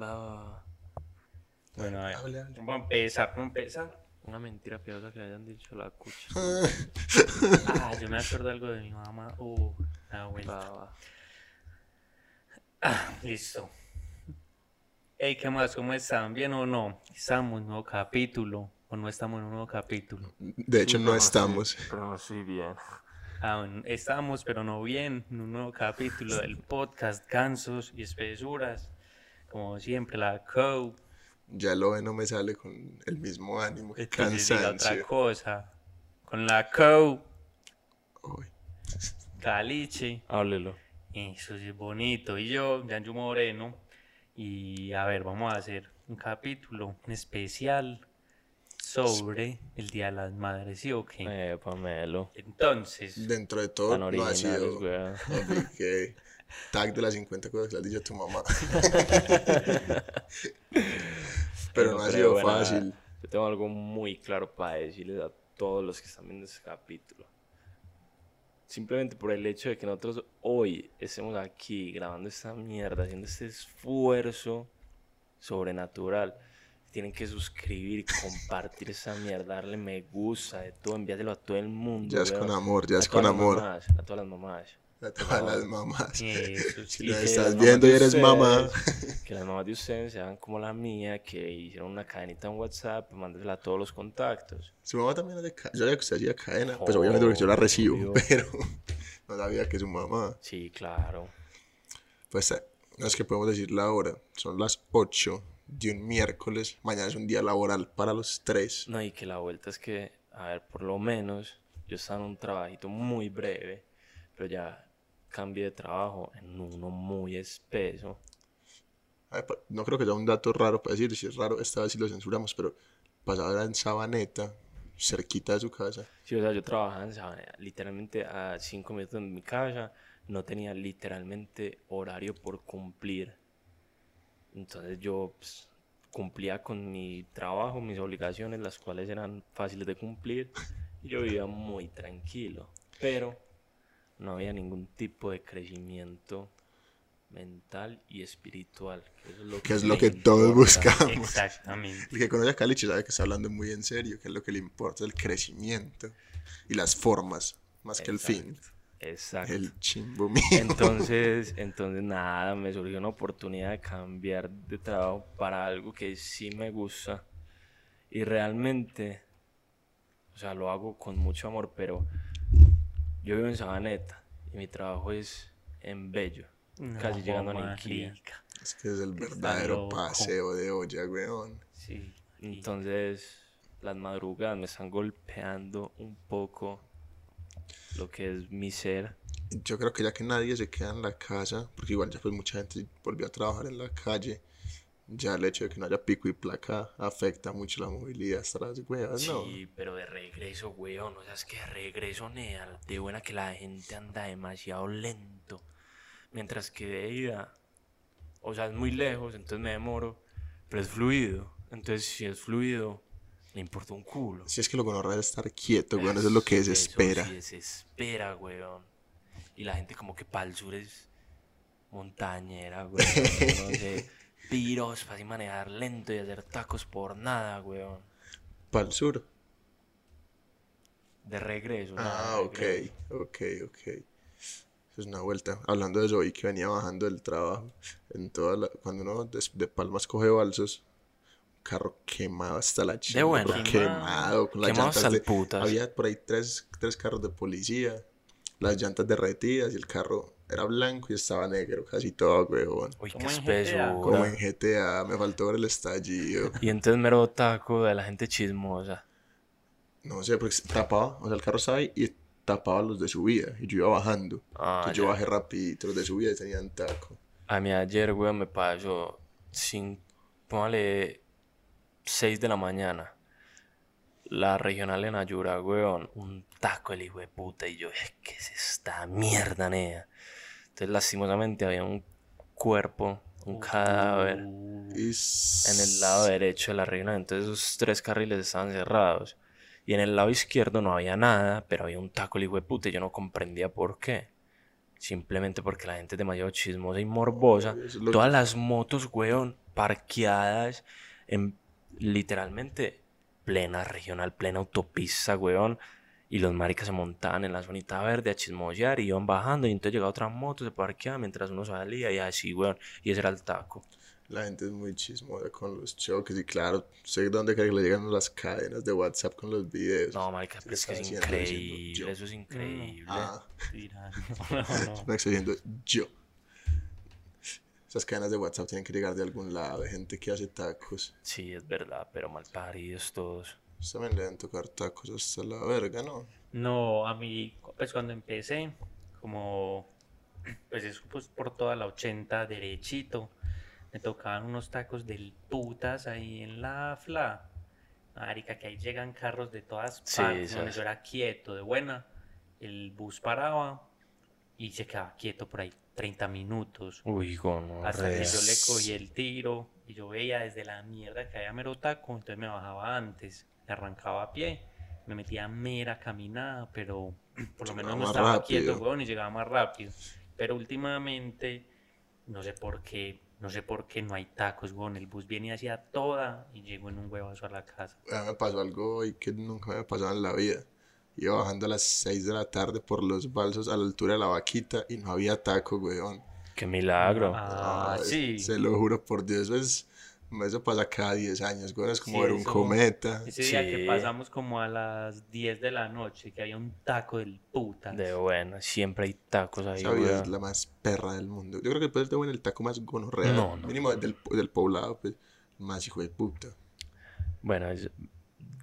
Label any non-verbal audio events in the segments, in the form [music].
Va, va, va. Bueno, a ver. Hable, hable. Vamos a empezar, vamos a empezar. Una mentira piadosa que hayan dicho la cucha. [laughs] ah, yo me acuerdo algo de mi mamá. Uh, la vuelta. Va, va. Ah, listo. Ey, ¿qué más? ¿Cómo están? ¿Bien o no? Estamos en un nuevo capítulo. ¿O no estamos en un nuevo capítulo? De hecho, Sí, no pero estamos. estoy- pero no estoy bien. Ah, bueno, estamos, pero no bien, en un nuevo capítulo del podcast Cansos y Espesuras. Como siempre, la Co. Ya lo ve, no me sale con el mismo ánimo. Qué Entonces diga otra cansancio. cosa. Con la Co. Uy, Caliche. Háblelo. Eso sí es bonito. Y yo, Yanju Moreno. Y a ver, vamos a hacer un capítulo un especial sobre el Día de las Madres, ¿sí o qué? Eh, Pamelo. Entonces, dentro de todo, no ha sido. Tag de las 50 cosas que le has dicho a tu mamá. [laughs] Pero no ha creo, sido fácil. Yo tengo algo muy claro para decirles a todos los que están viendo este capítulo. Simplemente por el hecho de que nosotros hoy estemos aquí grabando esta mierda, haciendo este esfuerzo sobrenatural. Tienen que suscribir, [laughs] compartir esa mierda, darle me gusta, de todo, enviárselo a todo el mundo. Ya es con amor, ya es con amor. mamás, a todas las mamás. A [laughs] todas las mamás. eso [laughs] Si que estás las viendo y eres mamá. [laughs] Que las mamás de ustedes sean como la mía, que hicieron una cadenita en WhatsApp, mándesela a todos los contactos. Su mamá también es de cadena. Yo sabía que usted hacía cadena. Pues obviamente porque yo la recibo. Pero no sabía que su mamá. Sí, claro. Pues eh, no es que podemos decir la hora. Son las 8 de un miércoles. Mañana es un día laboral para los tres. No, y que la vuelta es que, a ver, por lo menos yo estaba en un trabajito muy breve, pero ya cambié de trabajo en uno muy espeso. No creo que sea un dato raro para decir. Si es raro, esta vez sí lo censuramos. Pero pasaba en Sabaneta, cerquita de su casa. Sí, o sea, yo trabajaba en Sabaneta, literalmente a cinco minutos de mi casa, no tenía literalmente horario por cumplir. Entonces yo pues, cumplía con mi trabajo, mis obligaciones, las cuales eran fáciles de cumplir, y yo vivía muy tranquilo. Pero no había ningún tipo de crecimiento mental y espiritual. Que, eso es lo Que es lo que todos buscamos. Exactamente. El que conoce a Caliche sabe que está hablando muy en serio. Que es lo que le importa. El crecimiento. Y las formas. Más que el fin. Exacto. El chimbo mío. Entonces, [laughs] entonces nada, me surgió una oportunidad de cambiar de trabajo para algo que sí me gusta. Y realmente, o sea, lo hago con mucho amor, pero yo vivo en Sabaneta y mi trabajo es en Bello, casi No, llegando a marica. Es que es el verdadero paseo de olla, weón. Sí. Entonces, las madrugadas me están golpeando un poco lo que es mi ser. Yo creo que ya que nadie se queda en la casa, porque igual ya pues mucha gente volvió a trabajar en la calle, ya el hecho de que no haya pico y placa afecta mucho la movilidad hasta las weas, ¿no? Sí, pero de regreso, weón. O sea, es que de regreso, nea, de buena que la gente anda demasiado lento. Mientras que de ida, o sea, es muy lejos, entonces me demoro, pero es fluido. Entonces, si es fluido, me importa un culo. Si es que lo que es estar quieto, weón, eso es lo que Eso desespera. sí desespera, weón. Y la gente como que para el sur es montañera, weón. no sé, [laughs] piros para así manejar lento y hacer tacos por nada, weón. Para el sur. De regreso. ¿no? Ah, De ok, regreso. ok, ok. Eso es una vuelta. Hablando de eso, hoy que venía bajando del trabajo, en toda la- cuando uno de, Palmas coge balsos, un carro quemado hasta la chica. buena. Quemado, con las Quemado llantas de- putas. Había por ahí tres, tres carros de policía, las llantas derretidas y el carro era blanco y estaba negro, casi todo, weón. Uy, qué Como en espeso. GTA. Como en GTA, me faltó ver el estallido. Y entonces mero taco de la gente chismosa. No sé, porque tapaba, o sea, el carro estaba ahí y tapaba los de subida y yo iba bajando. Ah, Entonces yo bajé rapidito, los de subida y tenían taco. A mí ayer, weón, me pasó sin, póngale 6 de la mañana. La regional en Ayura, weón, un taco el hijo de puta. Y yo, "Eh, ¿qué es esta mierda, nea? Entonces, lastimosamente, había un cuerpo, un cadáver Y en el lado derecho de la regional. Entonces, esos tres carriles estaban cerrados. Y en el lado izquierdo no había nada, pero había un taco de puta. Y yo no comprendía por qué. Simplemente porque la gente es demasiado chismosa y morbosa. Lo Todas las motos, weón, parqueadas en literalmente plena regional, plena autopista, weón. Y los maricas se montaban en la zonita verde a chismosear y iban bajando. Y entonces llegaba otra moto, se parqueaba mientras uno salía y así, weón. Y ese era el taco. La gente es muy chismosa con los choques y claro, sé dónde cree que le llegan las cadenas de WhatsApp con los videos. No, marica, pero es que es increíble. Eso es increíble. Ah, Mira, no, [laughs] no. me estoy diciendo yo. Esas cadenas de WhatsApp tienen que llegar de algún lado, de gente que hace tacos. Sí, es verdad, pero mal paridos todos. Ustedes También le deben tocar tacos hasta la verga, ¿no? No, a mí, pues cuando empecé, como, [clears throat] pues eso pues por toda la 80 derechito, me tocaban unos tacos del putas ahí en la fla. Marica, que ahí llegan carros de todas Sí, partes, donde sabes. yo era quieto, de buena. El bus paraba y se quedaba quieto por ahí 30 minutos. Uy, gono. Hasta que yo le cogí el tiro y yo veía desde la mierda que había mero taco, entonces me bajaba antes, me arrancaba a pie, me metía mera caminada, pero [clears throat] por lo menos no estaba rápido. quieto, weón, y llegaba más rápido. Pero últimamente, no sé por qué, no sé por qué no hay tacos, weón, el bus viene hacia toda y llego en un huevazo a la casa. Me pasó algo hoy que nunca me ha pasado en la vida. Iba bajando a las 6 de la tarde por los balsos a la altura de la vaquita y no había taco, weón. Qué milagro. Ah, Ay, sí. Se lo juro por Dios, es, eso pasa cada 10 años, weón. Es como Sí, ver un eso- cometa. Ese día que pasamos como a las 10 de la noche, que había un taco del puta. De bueno, siempre hay tacos ahí, Esa vida es la más perra del mundo. Yo creo que después de bueno el taco más gonorrea. No, no, Mínimo del, del poblado, pues. Más hijo de puta. Bueno, es-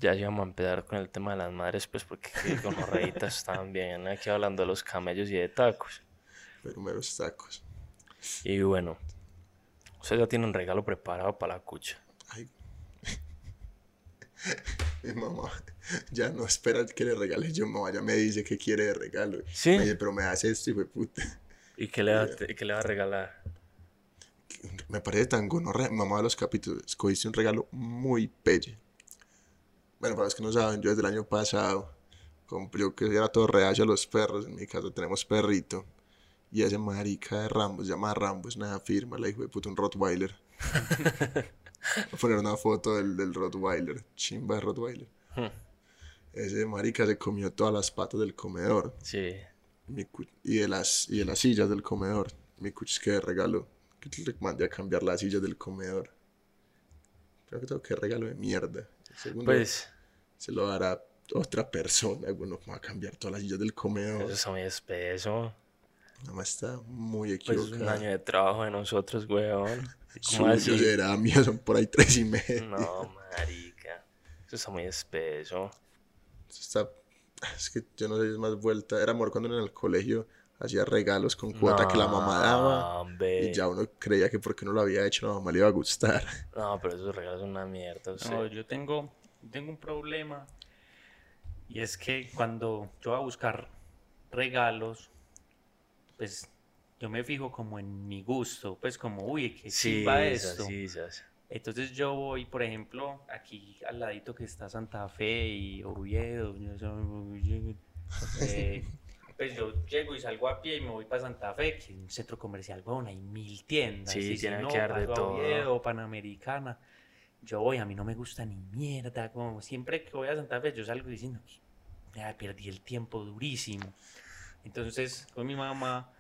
ya íbamos a empezar con el tema de las madres, pues porque con los reitas [laughs] también. Aquí hablando de los camellos y de tacos. Pero meros tacos. Y bueno, usted ya tiene un regalo preparado para la cucha. Ay. [laughs] Mi mamá ya no espera que le regale yo, mamá ya me dice que quiere de regalo. ¿Sí? Me dice, pero me hace esto, hijo de puta. ¿Y qué le va, a- qué le va a regalar? Me parece tan gonorrea. Mamá de los capítulos, escogiste un regalo muy pelle. Bueno, para los que no saben, yo desde el año pasado yo que era todo reacio a los perros. En mi casa tenemos perrito. Y ese marica de Rambo, se llama Rambo, es una firma, la hijo de puta, un Rottweiler. [laughs] Voy a poner una foto del, del Rottweiler, chimba de Rottweiler. Hmm. Ese marica se comió todas las patas del comedor Sí. mi y, de las, y de las sillas del comedor. Mi cuch que de regalo. Que le mandé a cambiar las sillas del comedor. Creo que tengo que regalo de mierda. Segundo Pues, se lo dará otra persona. Bueno, como a cambiar todas las sillas del comedor. eso es muy espeso. Nada más está muy Pues es un año de trabajo de nosotros, weón. [laughs] ¿Cómo Suyo así? será, mío son por ahí tres y medio. No, marica. Eso está muy espeso. Eso está... Es que yo no sé, es más vuelta. Era amor cuando en el colegio hacía regalos con cuota que la mamá daba. No, hombre. Y ya uno creía que porque no lo había hecho la mamá le iba a gustar. [laughs] No, pero esos regalos son una mierda. o sea. No, yo tengo, tengo un problema y es que cuando yo voy a buscar regalos, pues yo me fijo como en mi gusto, pues como, uy, qué sí, esas, esto. sí. Entonces yo voy, por ejemplo, aquí al ladito que está Santa Fe y Oviedo, eh, [laughs] pues yo llego y salgo a pie y me voy para Santa Fe, que es un centro comercial, bueno, hay mil tiendas. Sí, y si no, que haber de todo. Oviedo, Panamericana. Yo voy, a mí no me gusta ni mierda, como siempre que voy a Santa Fe yo salgo diciendo, ya perdí el tiempo durísimo. Entonces, con mi mamá,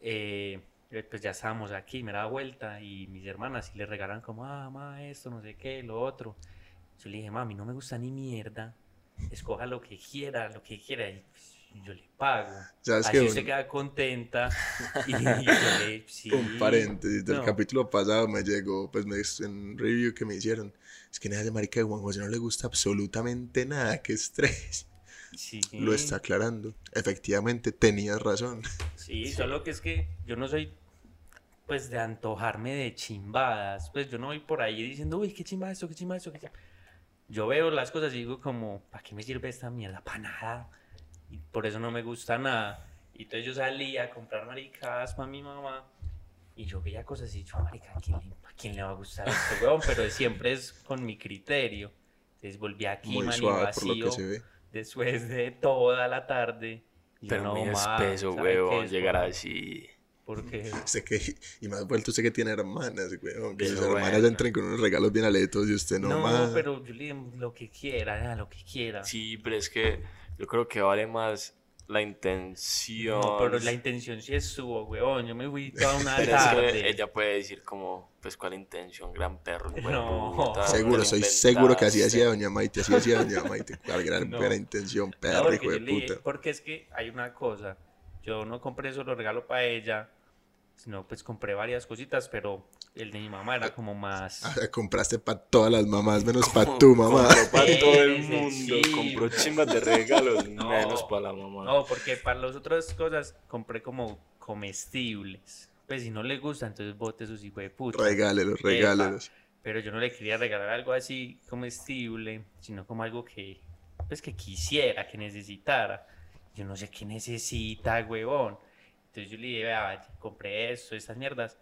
eh, eh, pues ya estábamos aquí, me da vuelta y mis hermanas y le regalan como, ah, mamá, esto, no sé qué, lo otro. Yo le dije, mami, no me gusta ni mierda, escoja lo que quiera, lo que quiera y pues, yo le pago. ¿Sabes Así usted Un- queda contenta [laughs] y, le, sí. Un paréntesis del No. capítulo pasado me llegó, pues me, en review que me hicieron. Es que nada de marica de Juan José no le gusta absolutamente nada, qué estrés. Sí. Lo está aclarando. Efectivamente, tenías razón. Sí, solo que es que yo no soy pues de antojarme de chimbadas. Pues yo no voy por ahí diciendo, uy, qué chimba esto, qué chimba esto, qué chimba". Yo veo las cosas y digo como, ¿para qué me sirve esta mierda? Para nada. Y por eso no me gusta nada. Y entonces yo salí a comprar maricadas para mi mamá. Y yo veía cosas y yo, marica, ¿a quién, le, a quién le va a gustar esto, weón? Pero siempre es con mi criterio. Entonces volví aquí, Muy man, y suave por lo vacío, que se ve. Después de toda la tarde. Y Pero no, muy ma, espeso, ¿sabe qué huevón, es, llegar weón? así. Porque Usted [laughs] que, y más vuelto usted que tiene hermanas, weón. Que Pero sus hermanas bueno. entren con unos regalos bien aletos y usted no, no, más. pero yo le digo lo que quiera, ya, lo que quiera. Sí, pero es que yo creo que vale más la intención. No, pero la intención sí estuvo, weón. Yo me fui [laughs] toda una es tarde. que ella puede decir como, pues, ¿cuál intención? Gran perro. No. puta, Seguro, soy seguro que así hacía Doña Maite, así hacía Doña [laughs] Maite. Cuál gran No. buena intención, No, perro, porque, hijo de puta. porque es que hay una cosa. Yo no compré solo regalo para ella, sino pues compré varias cositas, pero el de mi mamá era como más. Ah, compraste para todas las mamás, menos para tu mamá. Compró para todo el mundo. sí. Compró chimbas de regalos, [laughs] No. menos para la mamá. No, porque para las otras cosas compré como comestibles. Pues si no le gusta, entonces bote sus hijos de puta. Regálelos, regálelos. Pero yo no le quería regalar algo así comestible, sino como algo que, pues que quisiera, que necesitara. Yo no sé qué necesita, huevón. Entonces yo le dije, vea, compré esto, estas mierdas,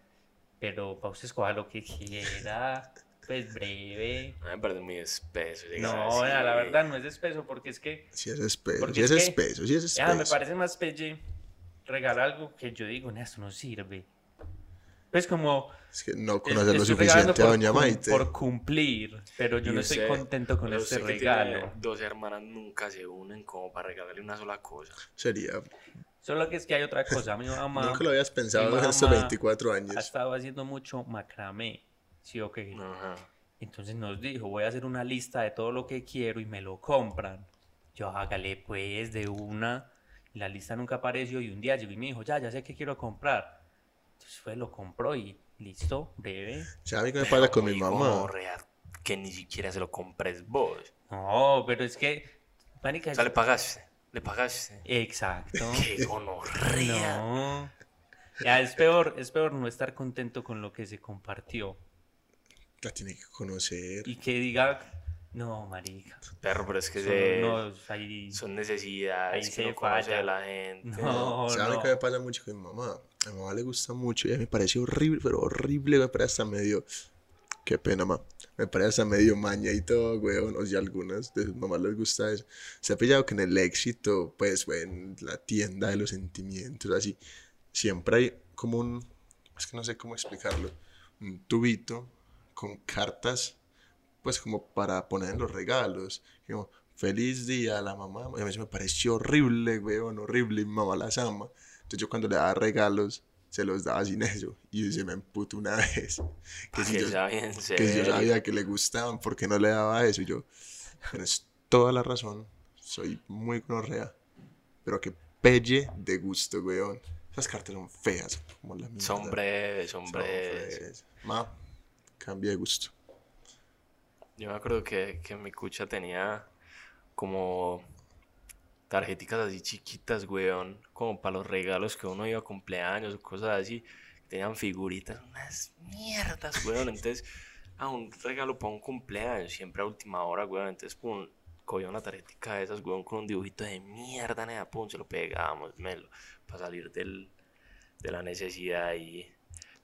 pero para usted escoja lo que quiera, pues breve. A mí me parece muy espeso. No, así. la verdad no es espeso, porque es que, Si es espeso, si es es que- espeso, si es ya, me espeso. parece más pelle regalar algo que yo digo, "Nah, esto no sirve. Pues como... Es que no es- conoces lo suficiente a por Doña Maite. Por cumplir, pero yo no estoy contento con este regalo. Dos hermanas nunca se unen como para regalarle una sola cosa. Sería. Solo que es que hay otra cosa. Mi mamá [laughs] Nunca lo habías pensado en estos mamá 24 ha años. estado haciendo mucho macramé. Sí, ok. Ajá. Entonces nos dijo, voy a hacer una lista de todo lo que quiero y me lo compran. Yo hágale pues de una. La lista nunca apareció y un día llegó y me dijo, ya, ya sé qué quiero comprar. Entonces fue, lo compró y listo, breve. ¿Sabes a mí qué me pasa con mi mamá? gonorrea, que ni siquiera se lo compres vos. No, pero es que... Marica, O sea, le pagaste. Le pagaste. Exacto. [laughs] Qué gonorrea. No. Ya, es peor, es peor no estar contento con lo que se compartió. La tiene que conocer. Y que diga, no, marica. Perro, pero es que Son, se- unos ahí- son necesidades ahí que se no conoce de la gente. No, ¿Sabes no. qué me pasa mucho con mi mamá? A mi mamá le gusta mucho y a mí me parece horrible, pero horrible, me parece hasta medio... Qué pena, mamá. Me parece hasta medio maña y todo, weón. O sea, algunas de sus mamás les gusta eso. Se ha pillado que en el éxito, pues, en la tienda de los sentimientos, así, siempre hay como un... Es que no sé cómo explicarlo. Un tubito con cartas, pues, como para poner en los regalos. Feliz día a la mamá. A mí me pareció horrible, weón, horrible. Mi mamá las ama. Entonces yo cuando le daba regalos, se los daba sin eso. Y se me emputó una vez. [laughs] Que si que yo, si yo sabía que le gustaban, ¿por qué no le daba eso? Y yo, tienes toda la razón. Soy muy gonorrea. Pero que pelle de gusto, weón. Esas cartas son feas, como la mierda. Son breves, son Son breves. feas. Ma, cambia de gusto. Yo me acuerdo que, que mi cucha tenía como tarjeticas así chiquitas, weón, como para los regalos que uno iba a cumpleaños o cosas así. Tenían figuritas, unas mierdas, weón. Entonces, a un regalo para un cumpleaños, siempre a última hora, weón. Entonces, pum, cogía una tarjetica de esas, weón, con un dibujito de mierda, nada, pum, se lo pegábamos, melo, para salir del, de la necesidad y...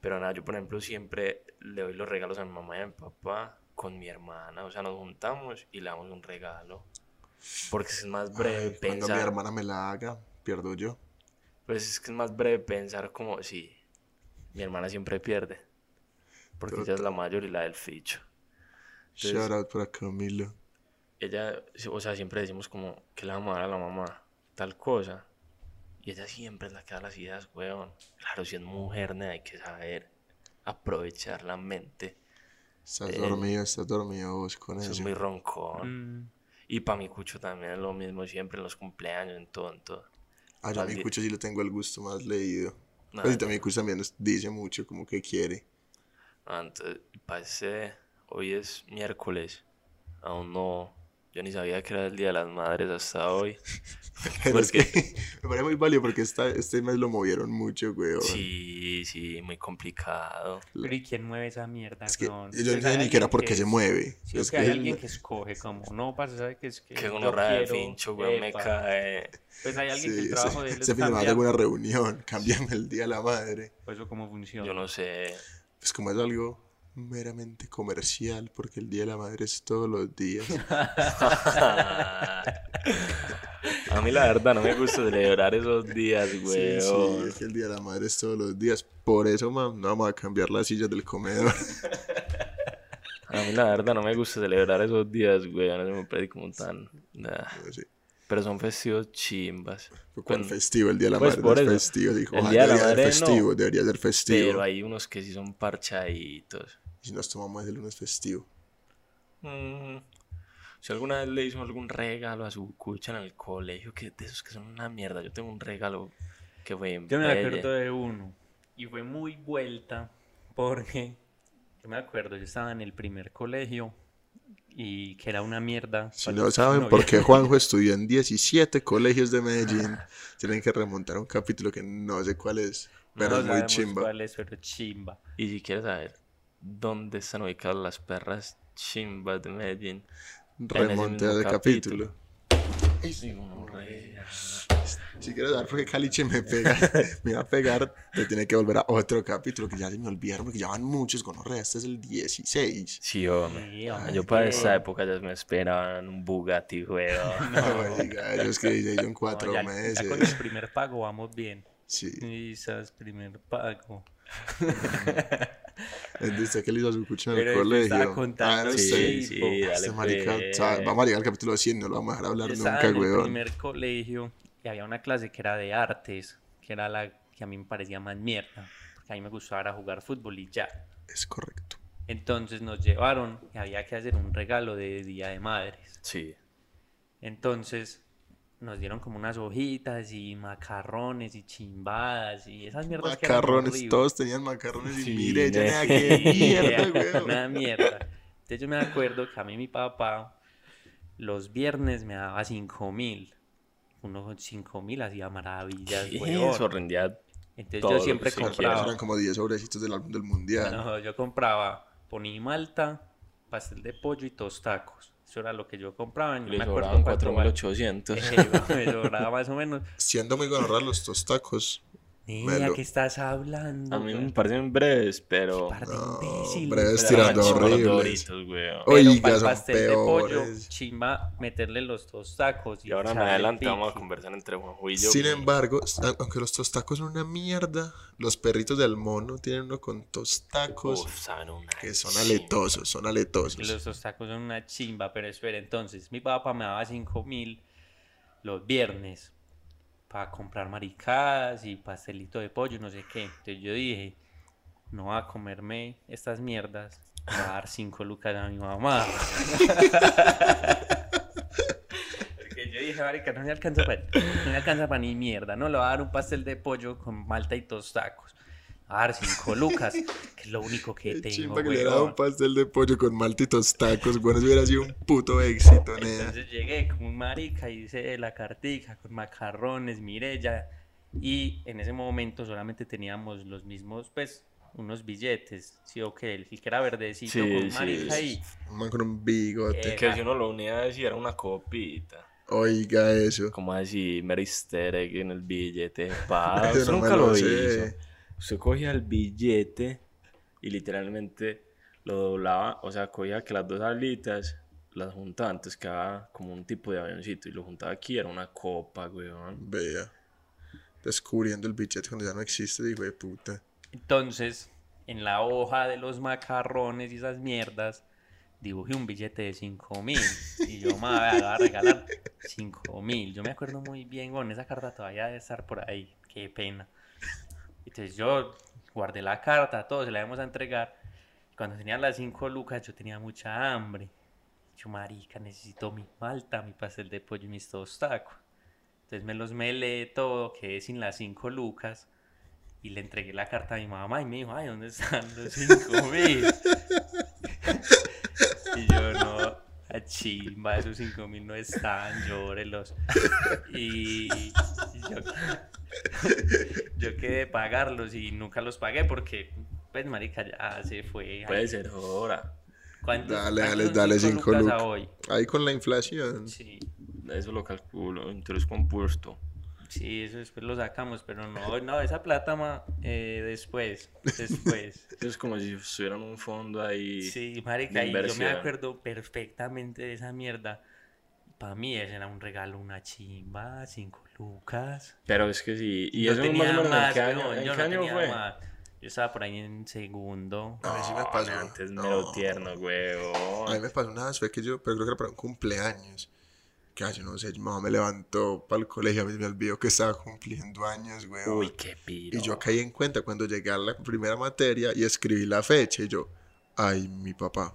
Pero nada, yo por ejemplo siempre le doy los regalos a mi mamá y a mi papá con mi hermana. O sea, nos juntamos y le damos un regalo. Porque es más breve Ay, cuando mi pensar. hermana me la haga, pierdo yo. Pues es que es más breve pensar como, sí, mi hermana siempre pierde. Porque ella es la mayor y la del ficho. Entonces- Shout out para Camilo. Ella, o sea, siempre decimos como que le vamos a dar a la mamá tal cosa. Y ella siempre es la que da las ideas, weón. Claro, si es mujer, ne, hay que saber aprovechar la mente. Estás Eh, dormido, estás dormido vos con Eso eso. es muy roncón. Mm, Y para mi cucho también es lo mismo siempre en los cumpleaños, en todo, en todo. Ah, yo a mi cucho sí le tengo el gusto más leído. Nah, Pues y también mi cucho también dice mucho como que quiere. Ah, Entonces, parece, hoy es miércoles. Aún no, yo ni sabía que era el Día de las Madres hasta hoy. [laughs] [laughs] Pero es Porque- que [laughs] me parece muy válido porque esta, este mes lo movieron mucho, weón. Sí, sí, muy complicado. Pero ¿y quién mueve esa mierda? Es que weón? yo no Pues sé hay ni que era porque que se es- mueve. Sí, es que hay que alguien que escoge como, no, pasa, ¿sabe qué es que Que gonorrea de fincho, weón, me epa". cae. Pues hay alguien que el trabajo ese- de él ese es fin de semana cambiar, tengo una reunión, cámbiame el día a la madre. pues eso cómo funciona. Yo no sé. Pues como es algo meramente comercial, porque el día de la madre es todos los días. [laughs] A mí la verdad no me gusta celebrar esos días, Sí, güey. sí, es que el Día de la Madre es todos los días. Por eso, mam, no vamos a cambiar las sillas del comedor. A mí la verdad no me gusta celebrar esos días, güey. No se me parece como tan... nah. Sí. Pero son festivos chimbas. ¿Cuál Cuando- festivo? El Día de la Pues Madre no es festivo. Dijo, El "Ojalá Día de la debería ser Madre no". festivo, debería ser festivo. Pero hay unos que sí son parchaditos. Y si nos tomamos el lunes festivo. Mm, Si alguna vez le hizo algún regalo a su cucha en el colegio, que de esos que son una mierda. Yo tengo un regalo que fue en Yo me Pelle. acuerdo de uno. Y fue muy vuelta. Porque yo me acuerdo, yo estaba en el primer colegio. Y que era una mierda. Si no saben novia. por qué [laughs] Juanjo estudió en 17 colegios de Medellín, tienen que remontar a un capítulo que no sé cuál es, pero No es muy chimba. cuál es, pero chimba. Y si quieres saber dónde están ubicadas las perras chimbas de Medellín. Remonte mismo de capítulo. Sí, gonorrea. Si quieres dar porque Caliche me pega, me va a pegar, te tiene que volver a otro capítulo que ya se me olvidaron porque ya van muchos gonorrea. Este es el 16. Sí, hombre. Sí, hombre, Yo para esa época ya me esperaban un Bugatti, weón. [laughs] No, oiga, yo es que yo en No, cuatro ya, meses. ya con el primer pago vamos bien. Sí, Quizás primer pago. [laughs] usted que le hizo a su cucha en el colegio. contando, Ah, Sí, sí, Tipo, dale Este marica, pues. o sea, vamos a llegar al capítulo 100, no lo vamos a dejar hablar Yo estaba nunca, en el weón. primer colegio y había una clase que era de artes, que era la que a mí me parecía más mierda. Porque a mí me gustaba era jugar fútbol y ya. Es correcto. Entonces nos llevaron y había que hacer un regalo de Día de Madres. Sí. Entonces nos dieron como unas hojitas y macarrones y chimbadas y esas mierdas que eran Macarrones, todos tenían macarrones y mire, ya ne- nada que mierda. [laughs] Una mierda. Entonces yo me acuerdo que a mí mi papá los viernes me daba cinco mil. Uno con cinco mil hacía maravillas, ¿Qué? weón. Eso rendía. Entonces todo yo lo siempre que compraba. eran como 10 sobrecitos del álbum del mundial. No, yo compraba poní malta, pastel de pollo y tostacos. Eso era lo que yo compraba. y No Le me sobraban cuánto val- 4800. Eh, me [laughs] sobraba más o menos. Siendo muy gonorrea los tostacos. Niña, Melo. ¿qué estás hablando? A mí me parecen breves, pero. Par de No, imbéciles, breves tirando horribles. Oiga, para el son pastel de pollo, peores. chimba, meterle los dos tacos. Y ahora en adelante vamos a conversar entre Juanjo y yo. Sin embargo, aunque los tostacos son una mierda, los perritos del mono tienen uno con tostacos Uf, saben una que son chimba. aletosos, son Y aletosos. los dos tacos son una chimba, pero espera, entonces mi papá me daba 5 mil los viernes para comprar maricadas y pastelito de pollo, no sé qué. Entonces yo dije, no voy a comerme estas mierdas, voy a dar 5 lucas a mi mamá. Porque yo dije, marica, no me alcanza para no me alcanza para ni mierda, no le voy a dar un pastel de pollo con malta y tostacos. A dar 5 lucas, que es lo único que [laughs] tengo, chimba que le daba weón. un pastel de pollo con maltitos tacos. Bueno, eso hubiera sido un puto éxito, nea. Entonces llegué como un marica, hice la cartica con macarrones, Mirella. Y en ese momento solamente teníamos los mismos, pues, unos billetes. Sí, o que el que era verdecito Sí, con sí, marica ahí. Un man con un bigote. Que si uno lo unía a decir era una copita. Oiga eso. Como así, mero easter egg en el billete. [laughs] Pa, no nunca lo lo hizo. Usted cogía el billete y literalmente lo doblaba. O sea, cogía que las dos alitas las juntaba. Entonces quedaba como un tipo de avioncito. Y lo juntaba aquí, era una copa, weón. Vea. Descubriendo el billete cuando ya no existe, hijo de puta. Entonces, en la hoja de los macarrones y esas mierdas, dibujé un billete de 5 mil. Y yo me voy a regalar 5 mil. Yo me acuerdo muy bien, bueno, esa carta todavía debe estar por ahí. Qué pena. Entonces yo guardé la carta, todos se la íbamos a entregar. Cuando tenía las 5 lucas, yo tenía mucha hambre. Yo, marica, necesito mi malta, mi pastel de pollo y mis dos tacos. Entonces me los melé todo, quedé sin las 5 lucas. Y le entregué la carta a mi mamá y me dijo, ay, ¿dónde están los 5 [laughs] mil? y yo, no, a chimba, esos 5 mil no están, llórelos. Y yo, yo quedé pagarlos y nunca los pagué porque, pues, marica, ya se fue. Puede ser ahora. ¿cuántos- Dale, dale, dale, cinco cinco lucas a lucas. hoy? Ahí con la inflación. Sí. Eso lo calculo. Interés compuesto. Sí, eso después lo sacamos, pero no, no, esa plata ma, eh, después, después. Eso [laughs] es como si estuviera en un fondo ahí. Sí, marica, y yo me acuerdo perfectamente de esa mierda. Para mí ese era un regalo, una chimba, cinco lucas. Pero es que sí. ¿Y No eso más o tenía en más, qué año, en yo qué no año tenía fue? más. Yo estaba por ahí en segundo. A mí sí me No, pasó. Antes No. mero tierno, A mí me pasó una vez, fue que yo, pero creo que era para un cumpleaños. Que ay, yo no sé, mi mamá me levantó para el colegio, a mí me olvidó que estaba cumpliendo años, weón. Uy, qué piro. Y yo caí en cuenta cuando llegué a la primera materia y escribí la fecha y yo, ay, mi papá,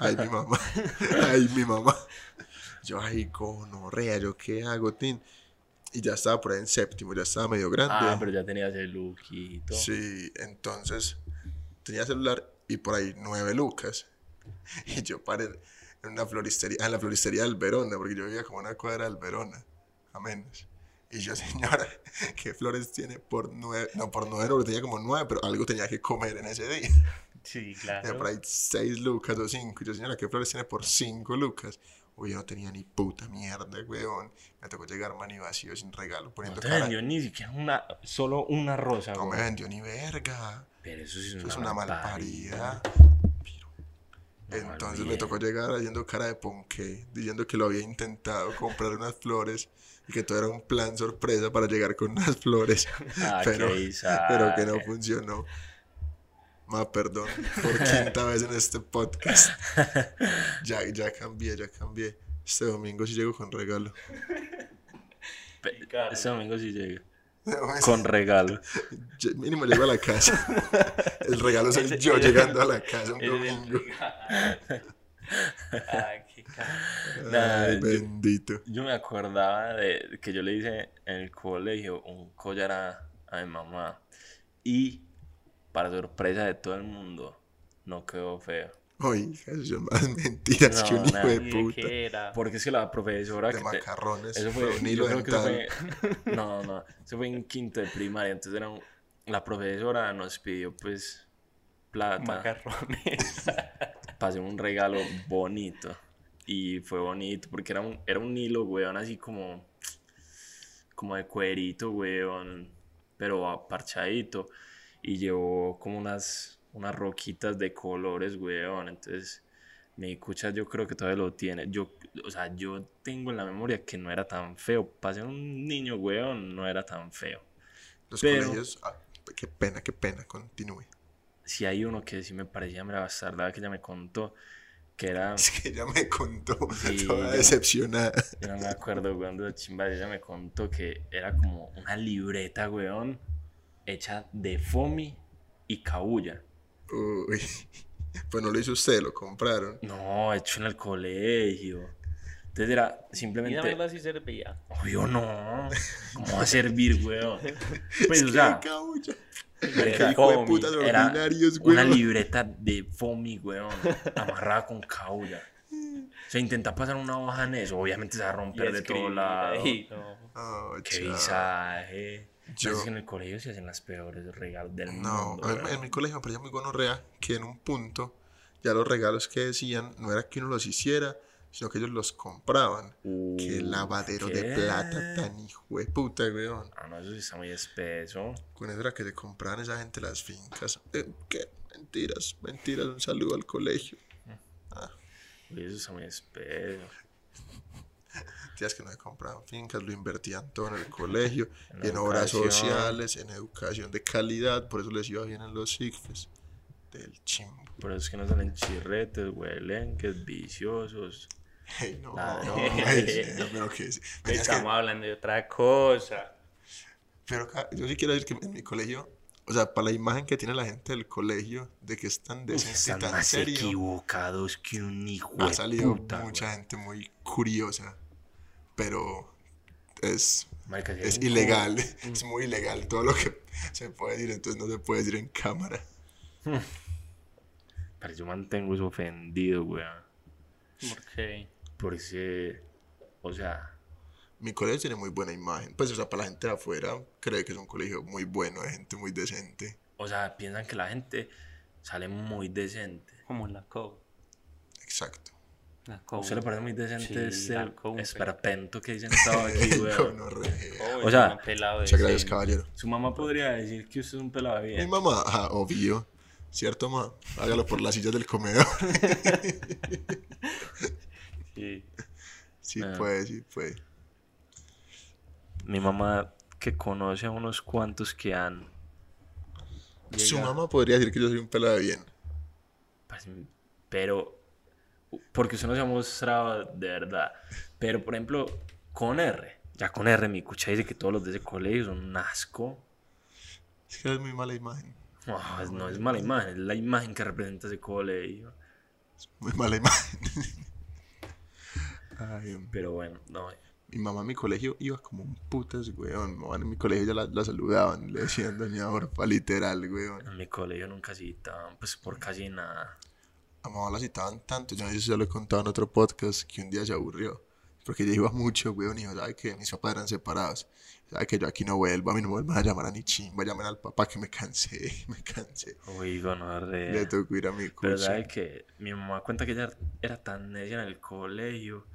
ay, mi mamá, [laughs] ay, mi mamá. Yo, ay, gonorrea, ¿yo qué hago, Tin? Y ya estaba por ahí en séptimo, ya estaba medio grande. Ah, pero ya tenías el lookito. Sí, entonces tenía celular y por ahí nueve lucas. [laughs] Y yo paré en una floristería, ah, en la floristería del Verona, porque yo vivía como una cuadra del Verona, a menos. Y yo, [laughs] señora, ¿qué flores tiene por nueve? No, por nueve, no, tenía como nueve, pero algo tenía que comer en ese día. Sí, claro. por ahí seis lucas o cinco. Y yo, señora, ¿qué flores tiene por cinco lucas? Uy, yo no tenía ni puta mierda, weón. Me tocó llegar mani vacío sin regalo, No poniendo te cara. vendió ni siquiera una, solo una rosa, No me weón. vendió ni verga. Pero eso sí es Eso una, es una malparida. malparida. Entonces me tocó llegar haciendo cara de ponqué, diciendo que lo había intentado comprar unas flores y que todo era un plan sorpresa para llegar con unas flores, [laughs] Ah, [laughs] pero, qué pero que no funcionó. Ma, perdón, por quinta vez en este podcast. [laughs] Ya, ya cambié, ya cambié. Este domingo sí llego con regalo. Este domingo sí llega. Con... Regalo. Mínimo llego a la casa. [laughs] El regalo soy Ese- yo llegando a la casa un el domingo. Ay, qué Ay, yo- bendito. Yo me acordaba de que yo le hice en el colegio un collar a, a mi mamá. Y, para sorpresa de todo el mundo, no quedó feo. Oiga, eso son más [laughs] mentiras que un hijo de ¿Y de puta. era? Porque es que la profesora De que te- macarrones. Eso fue un hilo fue, no, no, eso fue en quinto de primaria, entonces era un- la profesora nos pidió pues plata Macarrones. [laughs] para hacer un regalo bonito y fue bonito porque era un, era un hilo, weón, así como, como de cuerito, weón, pero parchadito y llevó como unas, unas roquitas de colores, weón, entonces... Mi cucha yo creo que todavía lo tiene. Yo, o sea, yo tengo en la memoria que no era tan feo. Para ser un niño, weón, no era tan feo. Los Pero- colegios. ah, qué pena, qué pena. Continúe. Si hay uno que sí me parecía mera bastarda que ella me contó, que era, [laughs] Es que ella me contó [laughs] Sí, toda yo- decepcionada. yo no me acuerdo, weón, de la chimba, ella me contó que era como una libreta, weón, hecha de foamy y cabulla. Uy. [laughs] Pues no lo hizo usted, lo compraron. No, hecho en el colegio. Entonces era Y la simplemente... verdad sí servía. Obvio no. ¿Cómo va a servir, weón? [laughs] Pues, o sea, ¡Qué cabulla! Era de Una libreta de foamy, weón, amarrada con caulla. O sea, intenta pasar una hoja en eso, obviamente se va a romper de todo escribir lado. ahí, no. Oh, Qué visaje. Yo- Es que en el colegio se hacen las peores regalos del No, mundo. a mí- en mi colegio me parecía muy gonorrea que en un punto ya los regalos que decían no era que uno los hiciera, sino que ellos los compraban. Qué Uh, lavadero de plata tan hijo de puta, weón. Ah, no, eso sí está muy espeso. Con eso era que se compraban esa gente las fincas. Eh, ¿Qué? Mentiras, mentiras. Un saludo al colegio. Uy, eso está muy espeso. [laughs] Tías que no compraban fincas, lo invertían todo en el colegio, [laughs] En y en obras sociales, en educación de calidad. Por eso les iba bien en los SIGFES. Del chimbo. Por eso es que no salen chirretes, huelenques, viciosos. Hey, no, pero que. Tenías que- Estamos hablando de otra cosa. Pero yo sí quiero decir que en mi colegio, o sea, para la imagen que tiene la gente del colegio, de que es tan decente y Están tan más serio, equivocados que un hijo ha salido puta, mucha gente muy curiosa. Pero es, es ilegal, [laughs] es muy ilegal todo lo que se puede decir, entonces no se puede decir en cámara. [laughs] Pero yo mantengo eso ofendido, weón. Porque Porque, o sea, Mi colegio tiene muy buena imagen, pues, o sea, para la gente de afuera, cree que es un colegio muy bueno, de gente muy decente. o sea, piensan que la gente sale muy decente. como la co. Exacto. La ¿A co. usted le parece muy decente Sí, ese la esperpento que dicen todo aquí, [laughs] weón? Gonorrea. Oh, O sea, es un pelado Muchas gracias, caballero. Su mamá podría decir que usted es un pelado de Mi bien. mamá, ajá, obvio. ¿Cierto, ma? Hágalo por las sillas del comedor. [laughs] Sí. Sí Ah. puede, sí puede. Mi mamá que conoce a unos cuantos que han... Su mamá podría decir que yo soy un pelado de bien. Pero, porque usted no se ha mostrado de verdad. Pero, por ejemplo, con R, ya con R, mi cucha dice que todos los de ese colegio son un asco. Es que es muy mala imagen. No, es, no es mala imagen, es la imagen que representa ese colegio. Muy mala imagen. [laughs] Ay. Pero bueno, no. mi mamá en mi colegio iba como un putas, weón. Mamá en mi colegio ya la, la saludaban. Le decían doña Orfa, literal, weón. En mi colegio nunca citaban, pues por casi nada. A mamá la citaban tanto. Yo no sé si ya lo he contado en otro podcast que un día se aburrió. Porque ella iba mucho, weón. Y dijo, ¿sabe que Mis papás eran separados. ¿Sabe que yo aquí no vuelvo? A mí no me vuelvan a llamar a ni chimba. Llamen al papá que me cansé. [laughs] Me cansé. Uy, gonorrea. Le tocó ir a mi Eh, Pero curso. sabe que mi mamá cuenta que ella era tan necia en el colegio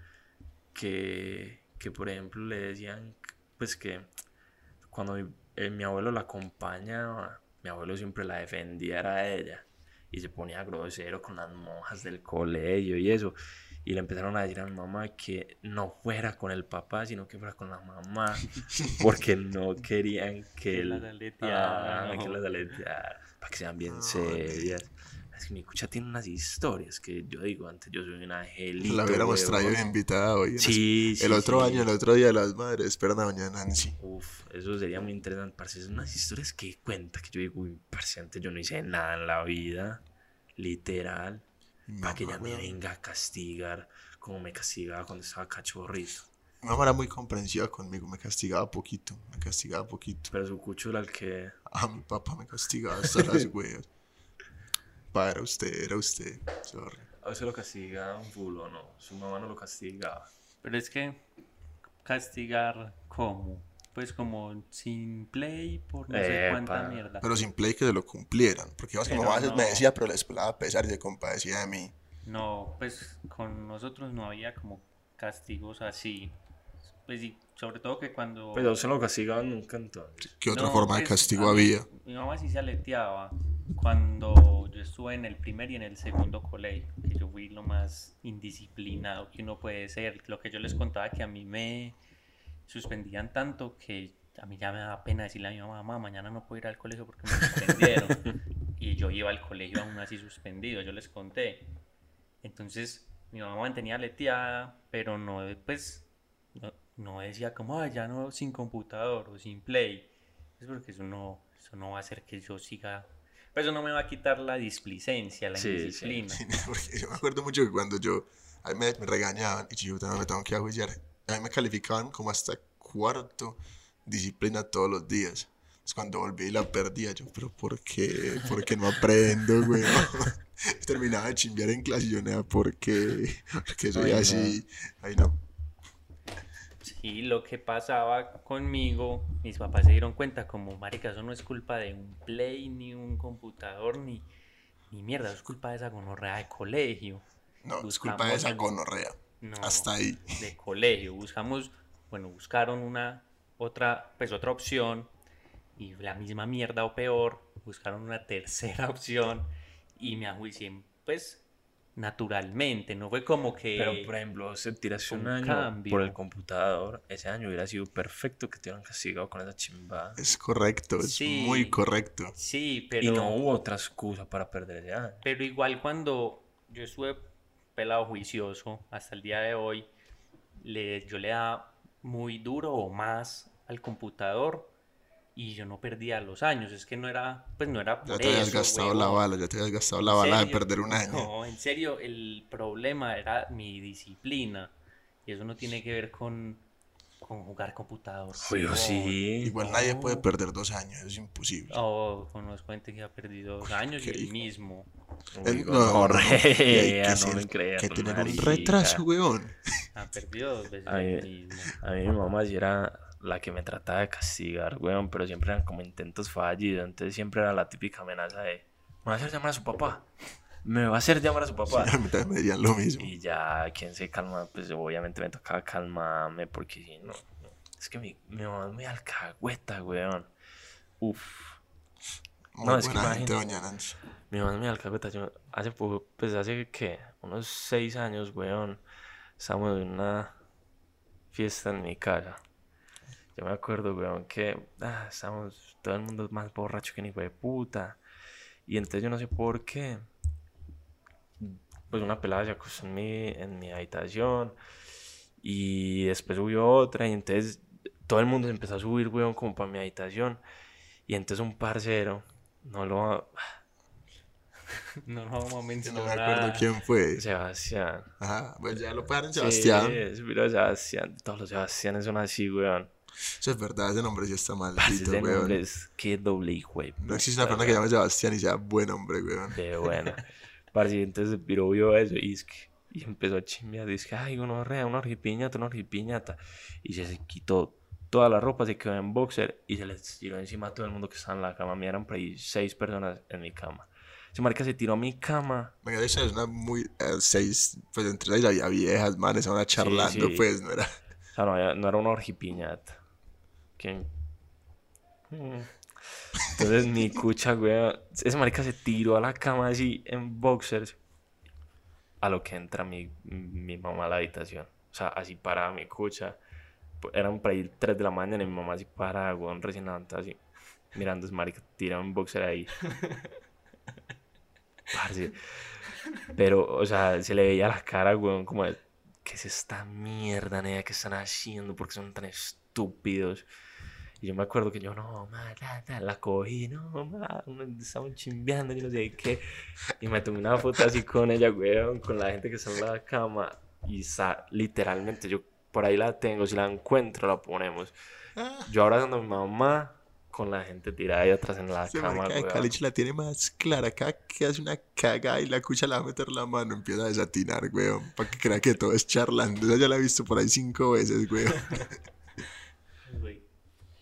que, que por ejemplo, le decían, pues que cuando mi, eh, mi abuelo la acompañaba, mi abuelo siempre la defendía era a ella y se ponía grosero con las monjas del colegio y eso. Y le empezaron a decir a mi mamá que no fuera con el papá, sino que fuera con la mamá, [laughs] porque no querían que, Que él, las aleteara. Ah, que las aleteara, para que sean bien Ay. serias. Es que mi cucha tiene unas historias que yo digo antes, yo soy un angelito. La hubiéramos traído invitada hoy. Sí, sí. El otro sí. año, el otro día de las madres, esperan a doña Nancy. Uf, eso sería muy interesante, parce. Son unas historias que cuenta que yo digo, uy, parce, antes yo no hice nada en la vida, literal, para que ella me venga a castigar como me castigaba cuando estaba cachorrito. Mi mamá era muy comprensiva conmigo, me castigaba poquito, me castigaba poquito. Pero su cucho era el que... A mi papá me castigaba hasta las [laughs] huevas. Pa, era usted, era usted. Sorry. A veces lo castigaban full o no, su mamá no lo castigaba. Pero es que castigar cómo? Pues como sin play por no sé cuánta Epa. mierda. Pero sin play que se lo cumplieran. Porque digamos que mamá a veces me no. decía, pero les pelaba a pesar y se compadecía de mí. No, pues con nosotros no había como castigos así. Pues y sobre todo que cuando... Pero se lo castigaban nunca entonces. ¿Qué otra No, forma de pues, castigo a mí- había? Mi mamá sí se aleteaba cuando yo estuve en el primer y en el segundo colegio, que yo fui lo más indisciplinado que uno puede ser. Lo que yo les contaba que a mí me suspendían tanto que a mí ya me daba pena decirle a mi mamá, mamá, mañana no puedo ir al colegio porque me suspendieron. [laughs] y yo iba al colegio aún así suspendido, yo les conté. Entonces mi mamá mantenía leteada, pero no, pues, no, no decía como, "Ay, ya no sin computador o sin play. Es porque eso no, eso no va a hacer que yo siga. Pero eso no me va a quitar la displicencia, la Sí, sí. indisciplina. Porque yo me acuerdo mucho que cuando yo, a mí me, me regañaban y yo no me tengo que ajuiciar, a mí me calificaban como hasta cuarto disciplina todos los días. Entonces cuando volví y la perdía, yo, pero ¿por qué? ¿Por qué no aprendo, güey? [laughs] Terminaba de chimbear en clase y yo, nada, ¿por qué? Porque soy Ay, no. así. Ay, no. Sí, lo que pasaba conmigo, mis papás se dieron cuenta como, marica, eso no es culpa de un play, ni un computador, ni, ni mierda, eso es culpa de esa gonorrea de colegio. No, es culpa de esa gonorrea. No, Hasta ahí. de colegio. Buscamos, bueno, buscaron una otra, pues otra opción y la misma mierda o peor, buscaron una tercera [laughs] opción y me ajuicié, pues, naturalmente, no fue como que... Pero, por ejemplo, se tirase un un año cambio. por el computador, ese año hubiera sido perfecto que te hubieran castigado con esa chimba. Es correcto, es Sí. muy correcto. Sí, pero... Y no hubo otra excusa para perder ese año. Pero igual cuando yo estuve pelado juicioso hasta el día de hoy, le, yo le daba muy duro o más al computador y yo no perdía los años. Es que no era, pues no era Ya por te habías eso, gastado la bala, ya te habías gastado la ¿En bala de perder un año. No, en serio, el problema era mi disciplina. Y eso no tiene que ver con, con jugar computador. Oye, huevón. sí. Igual nadie puede perder dos años, es imposible. Oh, conozco gente que ha perdido dos años y el mismo. El- Uy, no, no, no, que no ser- que tener un retraso, weón. Ha perdido dos veces Ay, el mismo. A mí mi mamá sí era la que me trataba de castigar, weón, pero siempre eran como intentos fallidos. Entonces siempre era la típica amenaza de, me va a hacer llamar a su papá. Me va a hacer llamar a su papá. A mí también me dirían lo mismo. Y ya, quien se calma, pues obviamente me tocaba calmarme, porque si no. Es que mi, mi mamá es muy alcahueta, weón. Uf. Muy no, es que gente, imagínate. doña Nancy. Mi mamá es muy alcahueta. Yo hace poco, pues hace que unos seis años, weón, estábamos en una fiesta en mi casa. Yo me acuerdo, weón, que ah, estábamos todo el mundo más borracho que ni hijo de puta. Y entonces yo no sé por qué. Pues una pelada se acostó en mi, en mi habitación. Y después subió otra. Y entonces todo el mundo se empezó a subir, weón, como para mi habitación. Y entonces un parcero, no lo. [laughs] No, no vamos a Yo no mencionar. me acuerdo quién fue. Sebastián. Ajá, pues ya lo paran, Sebastián. Sí, mira, Sebastián. Todos los Sebastianes son así, weón. Eso es verdad, ese nombre sí está maldito, ese weón. nombre es qué doble hijo No existe una persona que llame Sebastián y sea buen hombre, weón. De buena. [laughs] Parce, entonces el piro vio eso y, es que- y empezó a chimbear. Dice que, ay, una rea, una orgipiñata, una orgipiñata. Y se, quitó toda la ropa, se quedó en boxer y se les tiró encima a todo el mundo que estaba en la cama. Me eran por ahí seis personas en mi cama. Ese marica se tiró a mi cama. Venga, hecho es una muy. eh, seis. Pues entre ellas había viejas, manes, estaban charlando, sí. pues, no era. O sea, no, era- no era una orgipiñata. Mm. Entonces mi cucha, güey. Ese marica se tiró a la cama así en boxers. A lo que entra mi, mi mamá a la habitación. O sea, así parada mi cucha. Pues, Eran por ahí 3 de la mañana y mi mamá así parada, güey, recién levantada así. Mirando ese marica tirado en boxer ahí. Parce. Pero, o sea, se le veía la cara, güey, como de, ¿qué es esta mierda, nea, que están haciendo? porque son tan estúpidos? Y yo me acuerdo que yo, no, ma, ta, ta, la cogí, no, ma, estaban chimbeando, yo no sé qué. Y me tomé una foto así con ella, weón, con la gente que está en la cama. Y sa- literalmente, yo por ahí la tengo, si la encuentro, la ponemos. Yo abrazando a mi mamá con la gente tirada ahí atrás en la Ese cama, weón. Caliche la tiene más clara. Cada que hace una caga y la cucha le va a meter la mano, empieza a desatinar, weón. Para que crea que todo es charlando. Esa ya la he visto por ahí cinco veces, weón. [laughs]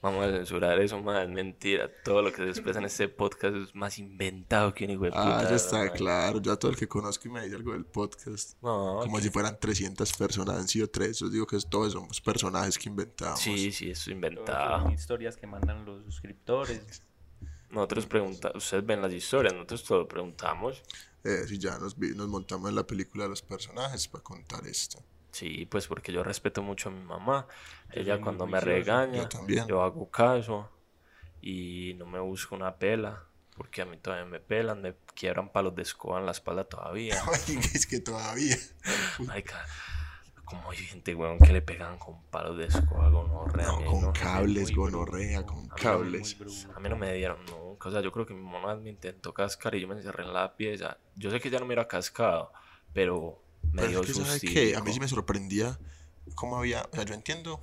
Vamos a censurar eso, más es mentira. Todo lo que se expresa en este podcast es más inventado que un hijo de Ah, puta, ya está claro. Yo a todo el que conozco y me dice algo del podcast. No, Como si fueran 300 personas, han sido tres. Yo digo que todos somos personajes que inventamos. sí, sí, eso es inventado. son historias que mandan los suscriptores. Nosotros preguntamos, ustedes ven las historias, nosotros todo preguntamos. Eh, si ya nos, vi- nos montamos en la película de los personajes para contar esto. Sí, pues porque yo respeto mucho a mi mamá. Ella cuando me regaña, Yo yo hago caso y no me busco una pela. Porque a mí todavía me pelan, me quiebran palos de escoba en la espalda todavía. [laughs] Ay, es que todavía. [laughs] Marica, como hay gente, weón, que le pegan con palos de escoba, gonorrea, No, con no. cables, gonorrea, con cables. A mí no me dieron nunca. O sea, yo creo que mi mamá me intentó cascar y yo me encerré en la pieza. Yo sé que ya no me hubiera cascado, pero me Pero dio es que, ¿sabe sustico. qué? A mí sí me sorprendía cómo había. O sea, yo entiendo.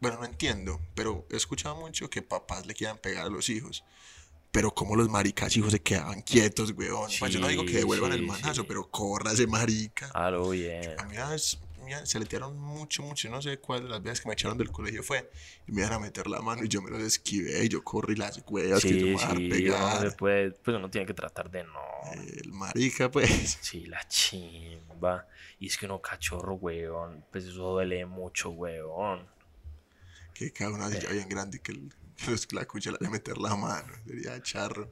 Bueno, no entiendo, pero he escuchado mucho que papás le quieran pegar a los hijos. Pero como los maricas hijos se quedaban quietos, weón. pues yo no digo que Sí, devuelvan el sí, manazo, sí. pero corra ese marica. Ah, lo bien. A mí una mira, se le tiraron mucho, mucho. No sé cuál de las veces que me echaron del colegio fue. Y me iban a meter la mano y yo me los esquivé. Y yo corrí las huevas que yo Sí, me sí, pegar. uno se puede, pues uno tiene que tratar de no. El marica, pues. Sí, la chimba. Y es que uno cachorro, weón. Pues eso duele mucho, weón. Que cada uno así ya bien grande que, el, que los- la cucha le meter la mano. Sería charro.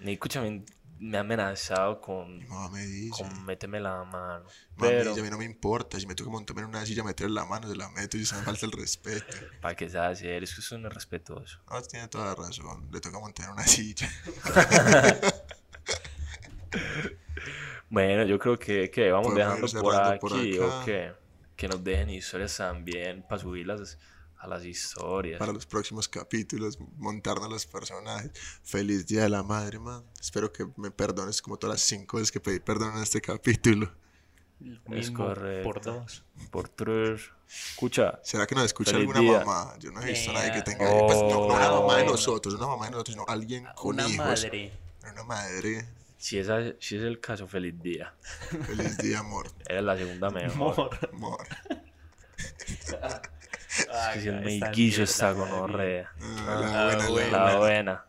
Ni escúchame, me ha amenazado con, mamá me dice. con méteme la mano. Mami, Pero, a mí no me importa. Si me toca montarme en una silla, meter la mano, se la meto y se me falta el respeto. [laughs] ¿para qué se hacer? Es que eso no es respetuoso. No, tiene toda la razón. Le toca montar en una silla. [laughs] Bueno, yo creo que, que vamos Podemos dejando por por aquí acá. o que, que nos dejen historias también para subirlas a las historias. Para los próximos capítulos, montarnos los personajes. Feliz Día de la Madre, man. Espero que me perdones como todas las cinco veces que pedí perdón en este capítulo. Lo Es mismo correcto. Por dos. Por tres. Escucha, ¿Será que nos escucha Feliz alguna día. mamá? Yo no he visto a nadie que tenga. pues, no, no una Oh. mamá de nosotros, una mamá de nosotros, sino alguien con Una hijos. madre. Una madre. si, esa, si es el caso, feliz día. Feliz día, amor. Eres la segunda mejor. Amor. Amor. [laughs] Es que si el Ay, meiguillo está mierda, gonorrea. Ah, Ah, la buena. La buena.